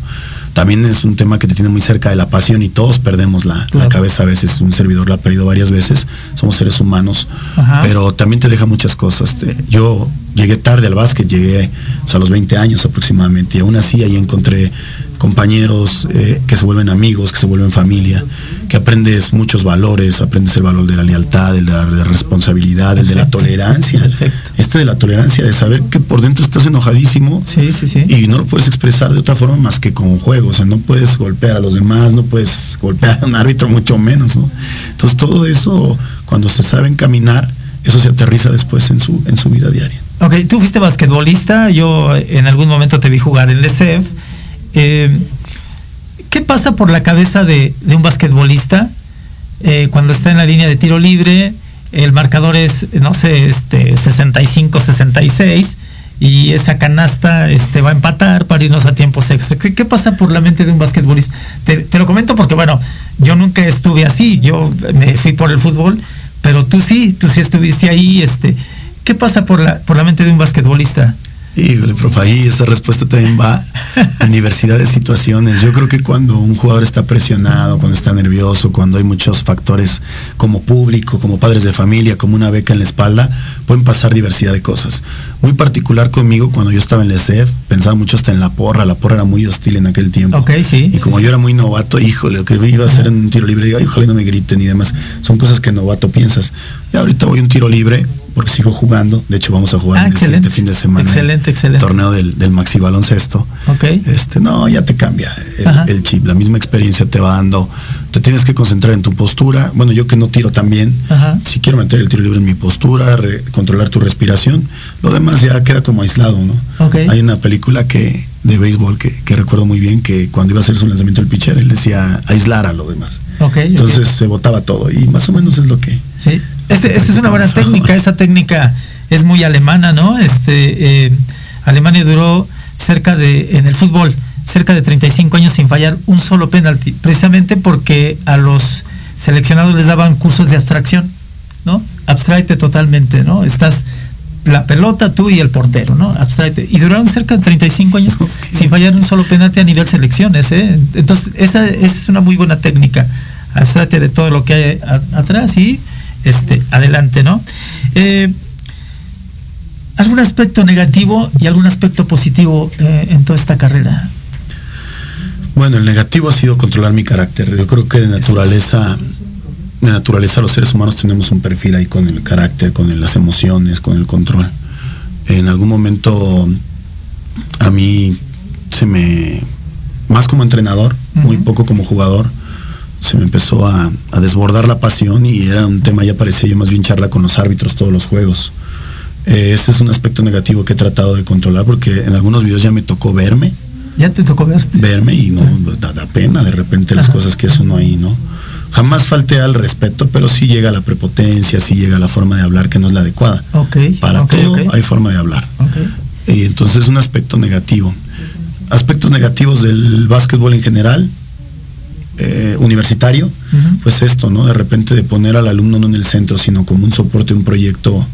También es un tema que te tiene muy cerca de la pasión y todos perdemos la, Claro. la cabeza a veces. Un servidor la ha perdido varias veces. Somos seres humanos, Ajá. pero también te deja muchas cosas. Te- yo llegué tarde al básquet, llegué o sea, a los 20 años aproximadamente, y aún así ahí encontré compañeros eh, que se vuelven amigos, que se vuelven familia, que aprendes muchos valores, aprendes el valor de la lealtad, el de la, de la responsabilidad, el de la tolerancia. Perfecto. Este de la tolerancia, de saber que por dentro estás enojadísimo Sí, sí, sí. y no lo puedes expresar de otra forma más que con juego. O sea, no puedes golpear a los demás, no puedes golpear a un árbitro, mucho menos, ¿no? Entonces todo eso, cuando se sabe encaminar, eso se aterriza después en su, en su vida diaria. Ok, tú fuiste basquetbolista, yo en algún momento te vi jugar en LECEF. Eh, ¿Qué pasa por la cabeza de, un basquetbolista eh, cuando está en la línea de tiro libre? El marcador es, no sé, este 65-66 y esa canasta este, va a empatar para irnos a tiempos extra. ¿Qué, qué pasa por la mente de un basquetbolista? Te, te lo comento porque, bueno, yo nunca estuve así, yo me fui por el fútbol, pero tú sí, tú sí estuviste ahí. Este, ¿Qué pasa por la, por la mente de un basquetbolista? Híjole, profe, ahí esa respuesta también va en diversidad de situaciones. Yo creo que cuando un jugador está presionado, cuando está nervioso, cuando hay muchos factores como público, como padres de familia, como una beca en la espalda, pueden pasar diversidad de cosas. Muy particular conmigo, cuando yo estaba en el ESEF, pensaba mucho hasta en la porra. La porra era muy hostil en aquel tiempo. Ok, sí, Y como sí. yo era muy novato, híjole, lo que iba a hacer en un tiro libre, digo, híjole, no me griten y demás. Son cosas que novato piensas. Y ahorita voy a un tiro libre porque sigo jugando. De hecho, vamos a jugar Ah, en el siguiente fin de semana. Excelente, excelente. Torneo del, del Maxi Baloncesto. Ok. Este, no, ya te cambia el, el chip. La misma experiencia te va dando. Te tienes que concentrar en tu postura. Bueno, yo que no tiro Ajá. si quiero meter el tiro libre en mi postura, re- controlar tu respiración, lo demás ya queda como aislado, ¿no? Ok. Hay una película que de béisbol que, que recuerdo muy bien que cuando iba a hacer su lanzamiento el pitcher, él decía aislar a lo demás. Ok, ok. Entonces se botaba todo y más o menos es lo que. Esta es una buena técnica, esa técnica es muy alemana, ¿no? Este, eh, Alemania duró cerca de, en el fútbol, cerca de 35 años sin fallar un solo penalti, precisamente porque a los seleccionados les daban cursos de abstracción, ¿no? Abstraite totalmente, ¿no? Estás la pelota, tú y el portero, ¿no? Abstraite. Y duraron cerca de 35 años sin fallar un solo penalti a nivel selecciones, ¿eh? Entonces, esa, esa es una muy buena técnica. Abstraite de todo lo que hay a- atrás y este, adelante, ¿no? Eh, ¿Algún aspecto negativo y algún aspecto positivo eh, en toda esta carrera? Bueno, el negativo ha sido controlar mi carácter. Yo creo que de naturaleza, de naturaleza los seres humanos tenemos un perfil ahí con el carácter, con las emociones, con el control. En algún momento a mí se me, más como entrenador, muy poco como jugador, se me empezó a, a desbordar la pasión y era un tema, ya parecía yo más bien charla con los árbitros todos los juegos. Eh, ese es un aspecto negativo que he tratado de controlar porque en algunos videos ya me tocó verme Ya te tocó verte. verme y no da, da pena de repente las Ajá. cosas que hace uno ahí, ¿no? Jamás falté al respeto, pero sí llega la prepotencia, sí llega la forma de hablar que no es la adecuada. Para todo hay forma de hablar. Y entonces es un aspecto negativo. Aspectos negativos del básquetbol en general, eh, universitario, pues esto, ¿no? De repente de poner al alumno no en el centro, sino como un soporte, un proyecto,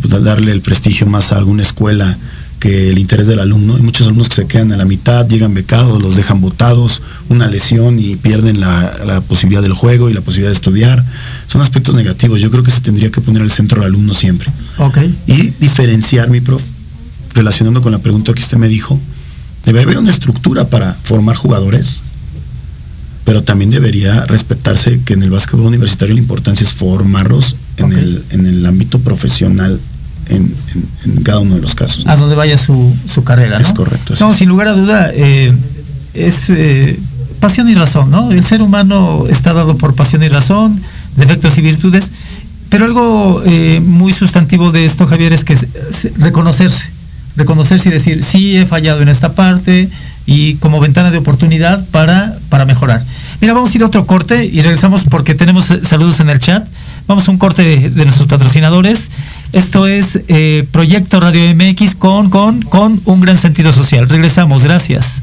pues, darle el prestigio más a alguna escuela que el interés del alumno. Hay muchos alumnos que se quedan a la mitad, llegan becados, los dejan botados, una lesión y pierden la, la posibilidad del juego y la posibilidad de estudiar. Son aspectos negativos. Yo creo que se tendría que poner al centro al alumno siempre Ok. y diferenciar, mi prof, relacionando con la pregunta que usted me dijo, debe haber una estructura para formar jugadores, pero también debería respetarse que en el básquetbol universitario la importancia es formarlos en, el, en el ámbito profesional en, en- en cada uno de los casos. A donde vaya su, su carrera, ¿no? Es correcto, No, es. sin lugar a duda, eh, es eh, pasión y razón, ¿no? El ser humano está dado por pasión y razón, defectos y virtudes, pero algo eh, muy sustantivo de esto, Javier, es que es- es reconocerse, reconocerse y decir, sí, he fallado en esta parte y como ventana de oportunidad para, para mejorar. Mira, vamos a ir a otro corte y regresamos porque tenemos eh, saludos en el chat. Vamos a un corte de, nuestros patrocinadores. Esto es eh, Proyecto Radio MX con, con, con un gran sentido social. Regresamos, gracias.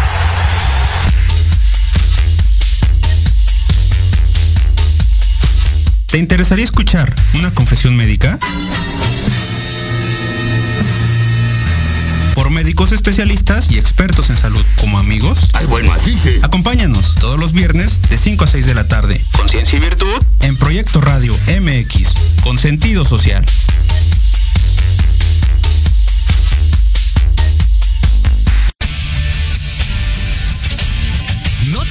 ¿Te interesaría escuchar una confesión médica? Por médicos especialistas y expertos en salud como amigos. Ay, bueno, así sí. Acompáñanos todos los viernes de 5 a 6 de la tarde. Conciencia y virtud. En Proyecto Radio MX con sentido social.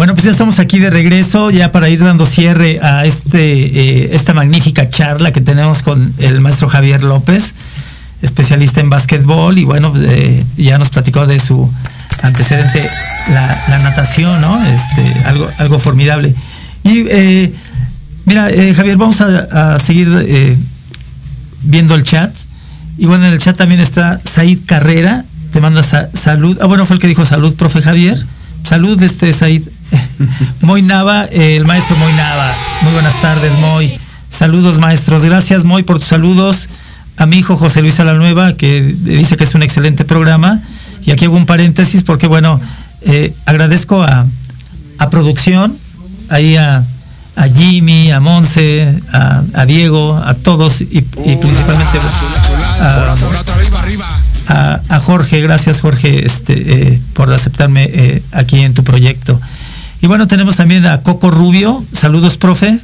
Bueno, pues ya estamos aquí de regreso, ya para ir dando cierre a este, eh, esta magnífica charla que tenemos con el maestro Javier López, especialista en básquetbol, y bueno, eh, ya nos platicó de su antecedente, la, natación, ¿no? Este, algo, algo formidable. Y eh, mira, Javier, vamos a, seguir viendo el chat. Y bueno, en el chat también está Said Carrera, te manda sa- salud. Ah, bueno, fue el que dijo salud, profe Javier. Salud, este Said. Moy Nava, eh, el maestro Moy Nava. Muy buenas tardes, Moy. Saludos, maestros. Gracias, Moy, por tus saludos. A mi hijo José Luis Alanueva, que dice que es un excelente programa. Y aquí hago un paréntesis porque, bueno, eh, agradezco a, a producción, ahí a, a Jimmy, a Monse, a, a Diego, a todos y, y principalmente a Jorge, gracias Jorge este, eh, por aceptarme eh, aquí en tu proyecto. Y bueno, tenemos también a Coco Rubio, saludos profe,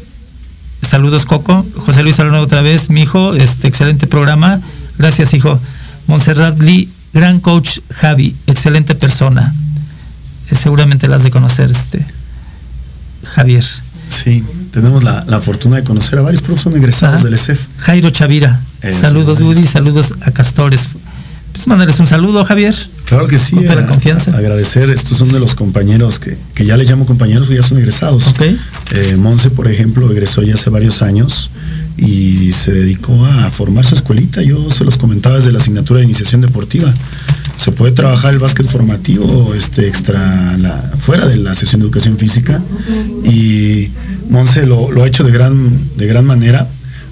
saludos Coco, José Luis Alonso otra vez, mi hijo, este excelente programa, gracias hijo. Montserrat Lee, gran coach Javi, excelente persona. Eh, seguramente la has de conocer, este Javier. Sí, tenemos la, la fortuna de conocer a varios profes son egresados del ESEF. Jairo Chavira, Eso, saludos. Woody, saludos a Castores. Pues mandarles un saludo, Javier. Claro que sí, la confianza. a- agradecer, estos son de los compañeros que, que ya les llamo compañeros, ya son egresados. Ok. Eh, Monse, por ejemplo, egresó ya hace varios años y se dedicó a formar su escuelita. Yo se los comentaba desde la asignatura de iniciación deportiva. Se puede trabajar el básquet formativo este, extra la, fuera de la sesión de educación física y Monse lo, lo ha hecho de gran, de gran manera.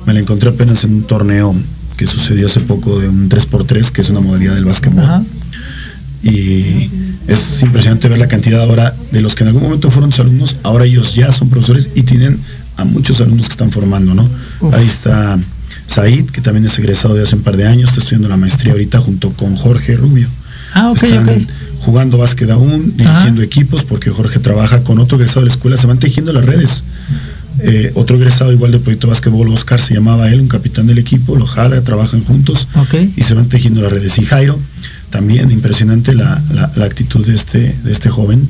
Me la encontré apenas en un torneo que sucedió hace poco de un 3x3, que es una modalidad del básquetbol Ajá. y es impresionante ver la cantidad ahora de los que en algún momento fueron tus alumnos, ahora ellos ya son profesores y tienen a muchos alumnos que están formando, ¿no? Uf. Ahí está Said, que también es egresado de hace un par de años, está estudiando la maestría ahorita junto con Jorge Rubio. Ah, ok, Están jugando básquet aún, dirigiendo equipos, porque Jorge trabaja con otro egresado de la escuela, se van tejiendo las redes. Eh, otro egresado igual del proyecto básquetbol, Oscar, se llamaba él, un capitán del equipo, lo jala, trabajan juntos y se van tejiendo las redes. Y Jairo también impresionante la, la, actitud de este, de este joven.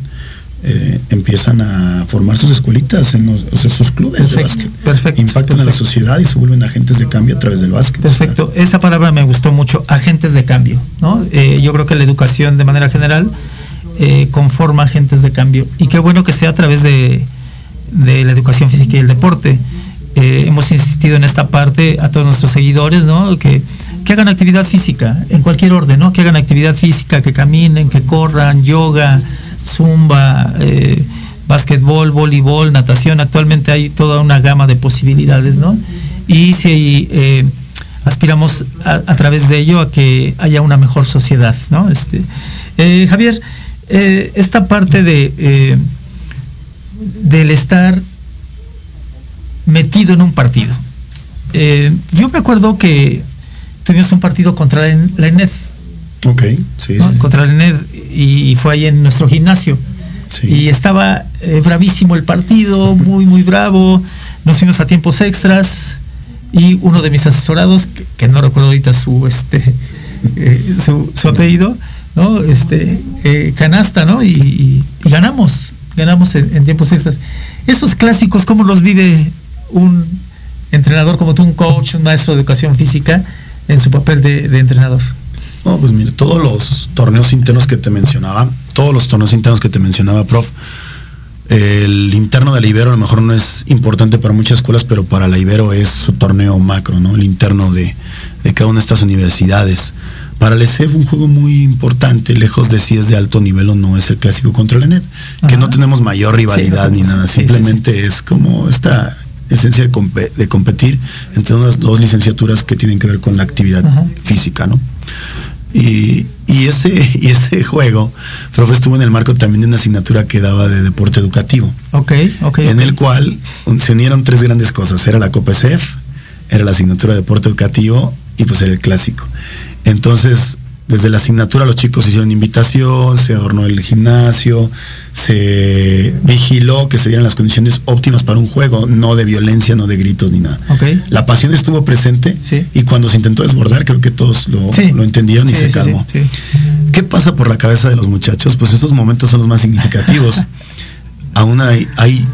Eh, empiezan a formar sus escuelitas en los, sus clubes de básquet. Perfecto. Impactan a la sociedad y se vuelven agentes de cambio a través del básquet. Perfecto. Esa palabra me gustó mucho, agentes de cambio. ¿no? Eh, yo creo que la educación de manera general eh, conforma agentes de cambio. Y qué bueno que sea a través de, de la educación física y el deporte. hemos insistido en esta parte a todos nuestros seguidores, ¿no? Que, que hagan actividad física, en cualquier orden, ¿no? Que hagan actividad física, que caminen, que corran, yoga, zumba, eh, básquetbol, voleibol, natación. Actualmente hay toda una gama de posibilidades, ¿no? Y si eh, aspiramos a, través de ello a que haya una mejor sociedad, ¿no? Este, eh, Javier, eh, esta parte de del estar metido en un partido. yo me acuerdo que tuvimos un partido contra la ENED. Ok, sí, Contra la ENED y fue ahí en nuestro gimnasio. Y estaba eh, bravísimo el partido, muy, muy bravo. Nos fuimos a tiempos extras y uno de mis asesorados, que, no recuerdo ahorita su, este, eh, su, apellido, ¿no? Este, eh, canasta, ¿no? Y, ganamos, ganamos en, tiempos extras. Esos clásicos, ¿cómo los vive un entrenador como tú, un coach, un maestro de educación física? en su papel de, entrenador? No, pues mire, todos los torneos internos que te mencionaba, todos los torneos internos que te mencionaba, prof, el interno de la Ibero a lo mejor no es importante para muchas escuelas, pero para la Ibero es su torneo macro, ¿no? El interno de, cada una de estas universidades. Para el ESEF un juego muy importante, lejos de si es de alto nivel o no, es el clásico contra la ENED, que no tenemos mayor rivalidad ni nada, simplemente es como esta esencia de, competir entre unas dos licenciaturas que tienen que ver con la actividad física, ¿no? Y, ese, y ese juego, profe, estuvo en el marco también de una asignatura que daba de deporte educativo. Ok, ok. En el cual se unieron tres grandes cosas. Era la COPESEF, era la asignatura de deporte educativo y pues era el clásico. Entonces, desde la asignatura los chicos hicieron invitación, se adornó el gimnasio, se vigiló que se dieran las condiciones óptimas para un juego, no de violencia, no de gritos ni nada. La pasión estuvo presente y cuando se intentó desbordar creo que todos lo, entendieron y se calmó. ¿Qué pasa por la cabeza de los muchachos? Pues esos momentos son los más significativos. Aún hay, hay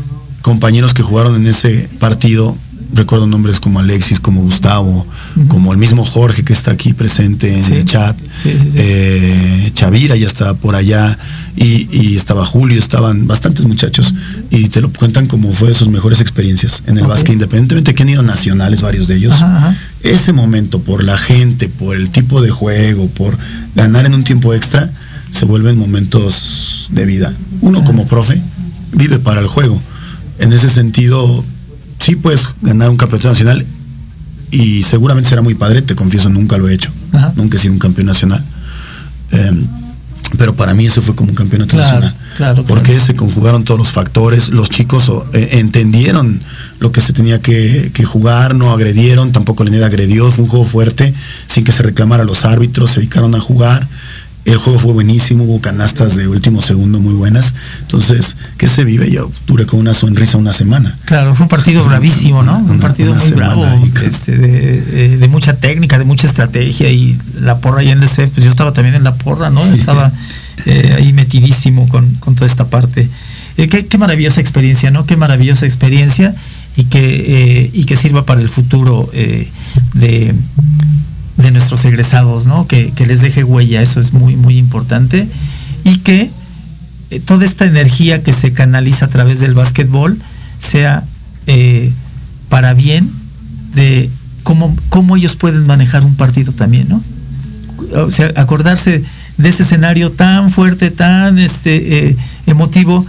compañeros que jugaron en ese partido recuerdo nombres como Alexis, como Gustavo, como el mismo Jorge que está aquí presente en el chat, eh, Chavira ya estaba por allá y, estaba Julio, estaban bastantes muchachos y te lo cuentan como fue de sus mejores experiencias en el básquet, independientemente que han ido nacionales varios de ellos. Ese momento, por la gente, por el tipo de juego, por ganar en un tiempo extra, se vuelven momentos de vida. Uno como profe vive para el juego. En ese sentido, sí puedes ganar un campeonato nacional y seguramente será muy padre, te confieso, nunca lo he hecho. Nunca he sido un campeón nacional. Em, pero para mí ese fue como un campeonato nacional. porque se conjugaron todos los factores, los chicos eh, entendieron lo que se tenía que, jugar, no agredieron, tampoco Leneda agredió, fue un juego fuerte, sin que se reclamara a los árbitros, se dedicaron a jugar. El juego fue buenísimo, hubo canastas de último segundo muy buenas. Entonces, ¿qué se vive? Yo duré con una sonrisa una semana. Claro, fue un partido bravísimo, ¿no? un partido muy bravo, este, de, mucha técnica, de mucha estrategia y la porra ahí en el CEF, pues yo estaba también en la porra, ¿no? Estaba eh, ahí metidísimo con, toda esta parte. Eh, qué, maravillosa experiencia, ¿no? Qué maravillosa experiencia y que, eh, y que sirva para el futuro de de nuestros egresados, ¿no? Que, les deje huella, eso es muy, muy importante. Y que eh, toda esta energía que se canaliza a través del básquetbol sea eh, para bien de cómo, cómo ellos pueden manejar un partido también, ¿no? O sea, acordarse de ese escenario tan fuerte, tan este, eh, emotivo,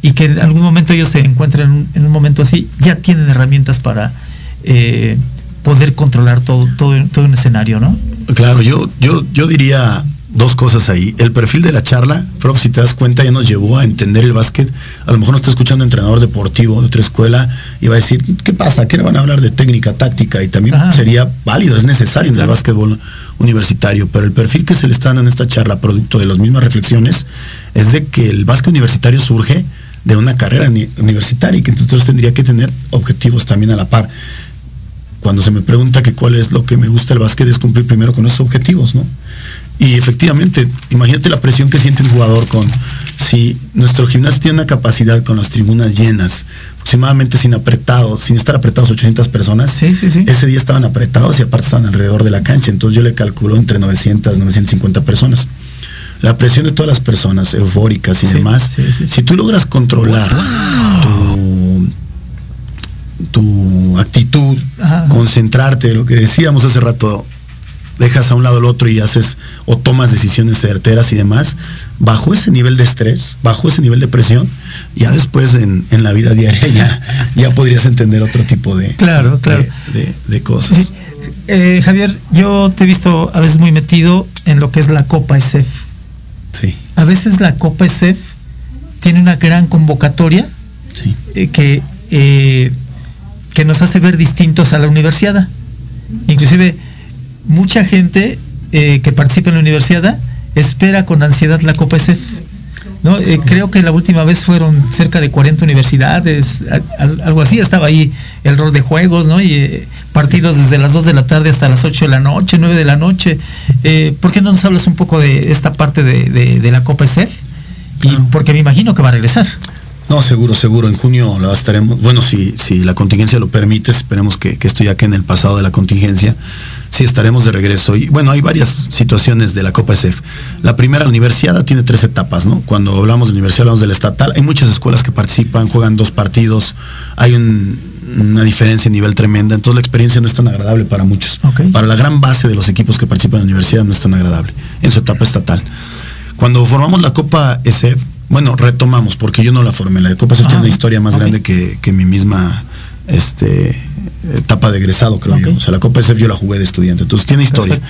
y que en algún momento ellos se encuentren en un, momento así, ya tienen herramientas para poder controlar todo, todo, todo un escenario, ¿no? Claro, yo, yo, yo diría dos cosas ahí. El perfil de la charla, prof, si te das cuenta, ya nos llevó a entender el básquet. A lo mejor nos está escuchando un entrenador deportivo de otra escuela y va a decir, ¿qué pasa? ¿Qué le van a hablar de técnica, táctica? Y también sería válido, es necesario en el básquetbol universitario. Pero el perfil que se le está dando en esta charla, producto de las mismas reflexiones, es de que el básquet universitario surge de una carrera universitaria y que entonces tendría que tener objetivos también a la par cuando se me pregunta que cuál es lo que me gusta el básquet es cumplir primero con esos objetivos, ¿no? Y efectivamente, imagínate la presión que siente un jugador con si nuestro gimnasio tiene una capacidad con las tribunas llenas, aproximadamente sin apretados, sin estar apretados 800 personas. Ese día estaban apretados y aparte estaban alrededor de la cancha, entonces yo le calculo entre 900, 950 personas. La presión de todas las personas eufóricas y demás, si tú logras controlar tu, actitud, concentrarte, lo que decíamos hace rato, dejas a un lado el otro y haces o tomas decisiones certeras y demás, bajo ese nivel de estrés, bajo ese nivel de presión, ya después en, la vida diaria ya, podrías entender otro tipo de, claro, claro. de, cosas. Eh, Javier, yo te he visto a veces muy metido en lo que es la Copa ESEF. Sí. A veces la Copa ESEF tiene una gran convocatoria eh, que, eh, que nos hace ver distintos a la universidad. Inclusive mucha gente eh, que participa en la universidad espera con ansiedad la Copa SF. ¿no? Eh, creo que la última vez fueron cerca de 40 universidades, algo así, estaba ahí el rol de juegos, ¿no? Y eh, partidos desde las 2 de la tarde hasta las 8 de la noche, 9 de la noche. ¿Por qué no nos hablas un poco de esta parte de, la Copa SF? Y porque me imagino que va a regresar. No, seguro, seguro. En junio la estaremos. Bueno, si, si la contingencia lo permite, esperemos que, que esto ya quede en el pasado de la contingencia sí estaremos de regreso. Y bueno, hay varias situaciones de la Copa SF. La primera, la universidad tiene tres etapas, ¿no? Cuando hablamos de universidad, hablamos del estatal. Hay muchas escuelas que participan, juegan dos partidos, hay una diferencia en nivel tremenda, entonces la experiencia no es tan agradable para muchos. Para la gran base de los equipos que participan en la universidad no es tan agradable en su etapa estatal. Cuando formamos la Copa SF, bueno, retomamos, porque yo no la formé. La Copa SF tiene una ah, historia más grande que, que mi misma este, etapa de egresado, creo yo. O sea, la Copa SF yo la jugué de estudiante. Entonces tiene historia.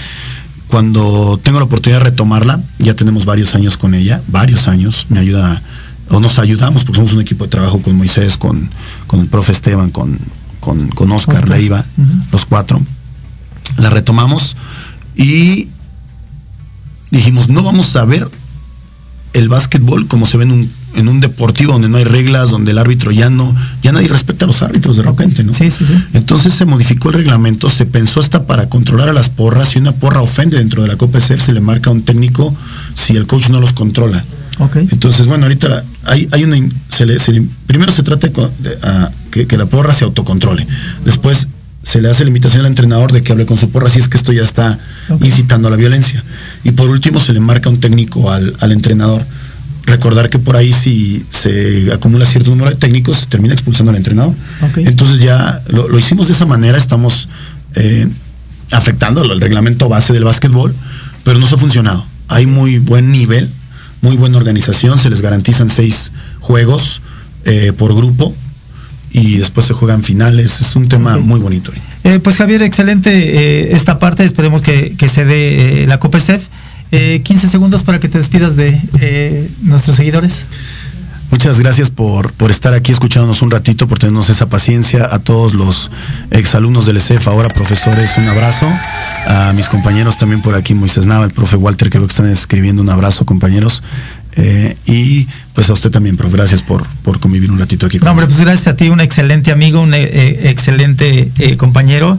Cuando tengo la oportunidad de retomarla, ya tenemos varios años con ella, varios años, me ayuda, o nos ayudamos, porque somos un equipo de trabajo con Moisés, con, con el profe Esteban, con, con, Oscar, Leiva, los cuatro. La retomamos y dijimos, no vamos a ver el básquetbol como se ve en un en un deportivo donde no hay reglas, donde el árbitro ya no, ya nadie respeta a los árbitros de repente, ¿no? Sí, sí, sí. Entonces se modificó el reglamento, se pensó hasta para controlar a las porras, si una porra ofende dentro de la Copa SF se le marca a un técnico si el coach no los controla. Okay. Entonces, bueno, ahorita hay, hay una, primero se trata de, que, la porra se autocontrole. Después se le hace la invitación al entrenador de que hable con su porra si es que esto ya está incitando a la violencia. Y por último se le marca un técnico al, al entrenador recordar que por ahí si se acumula cierto número de técnicos, se termina expulsando al entrenador. Entonces ya lo, hicimos de esa manera, estamos eh, afectando el reglamento base del básquetbol, pero no se ha funcionado. Hay muy buen nivel, muy buena organización, se les garantizan seis juegos eh, por grupo y después se juegan finales. Es un tema muy bonito. Eh, pues Javier, excelente esta parte, esperemos que, se dé la Copa 15 eh, segundos para que te despidas de eh, nuestros seguidores. Muchas gracias por, por estar aquí escuchándonos un ratito, por tenernos esa paciencia. A todos los exalumnos del ESEF, ahora profesores, un abrazo. A mis compañeros también por aquí, Moisés Nava, el profe Walter, que veo que están escribiendo un abrazo, compañeros. Eh, y pues a usted también, profe, gracias por, por convivir un ratito aquí. No, hombre, pues gracias a ti, un excelente amigo, un excelente compañero.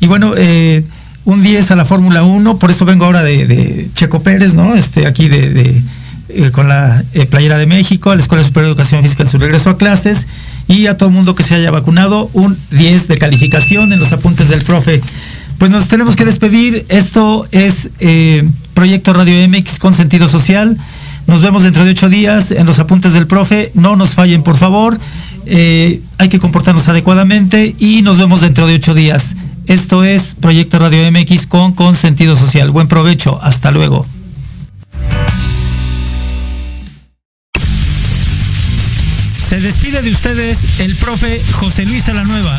Y bueno, eh, un 10 a la Fórmula 1, por eso vengo ahora de, Checo Pérez, ¿no? Este, aquí de, eh, con la eh, Playera de México, a la Escuela Superior de Educación Física en su regreso a clases, y a todo mundo que se haya vacunado, un 10 de calificación en los apuntes del profe. Pues nos tenemos que despedir. Esto es eh, Proyecto Radio MX con sentido social. Nos vemos dentro de ocho días en los apuntes del profe. No nos fallen, por favor. hay que comportarnos adecuadamente y nos vemos dentro de ocho días. Esto es Proyecto Radio MX con, con sentido social. Buen provecho. Hasta luego. Se despide de ustedes el profe José Luis Nueva.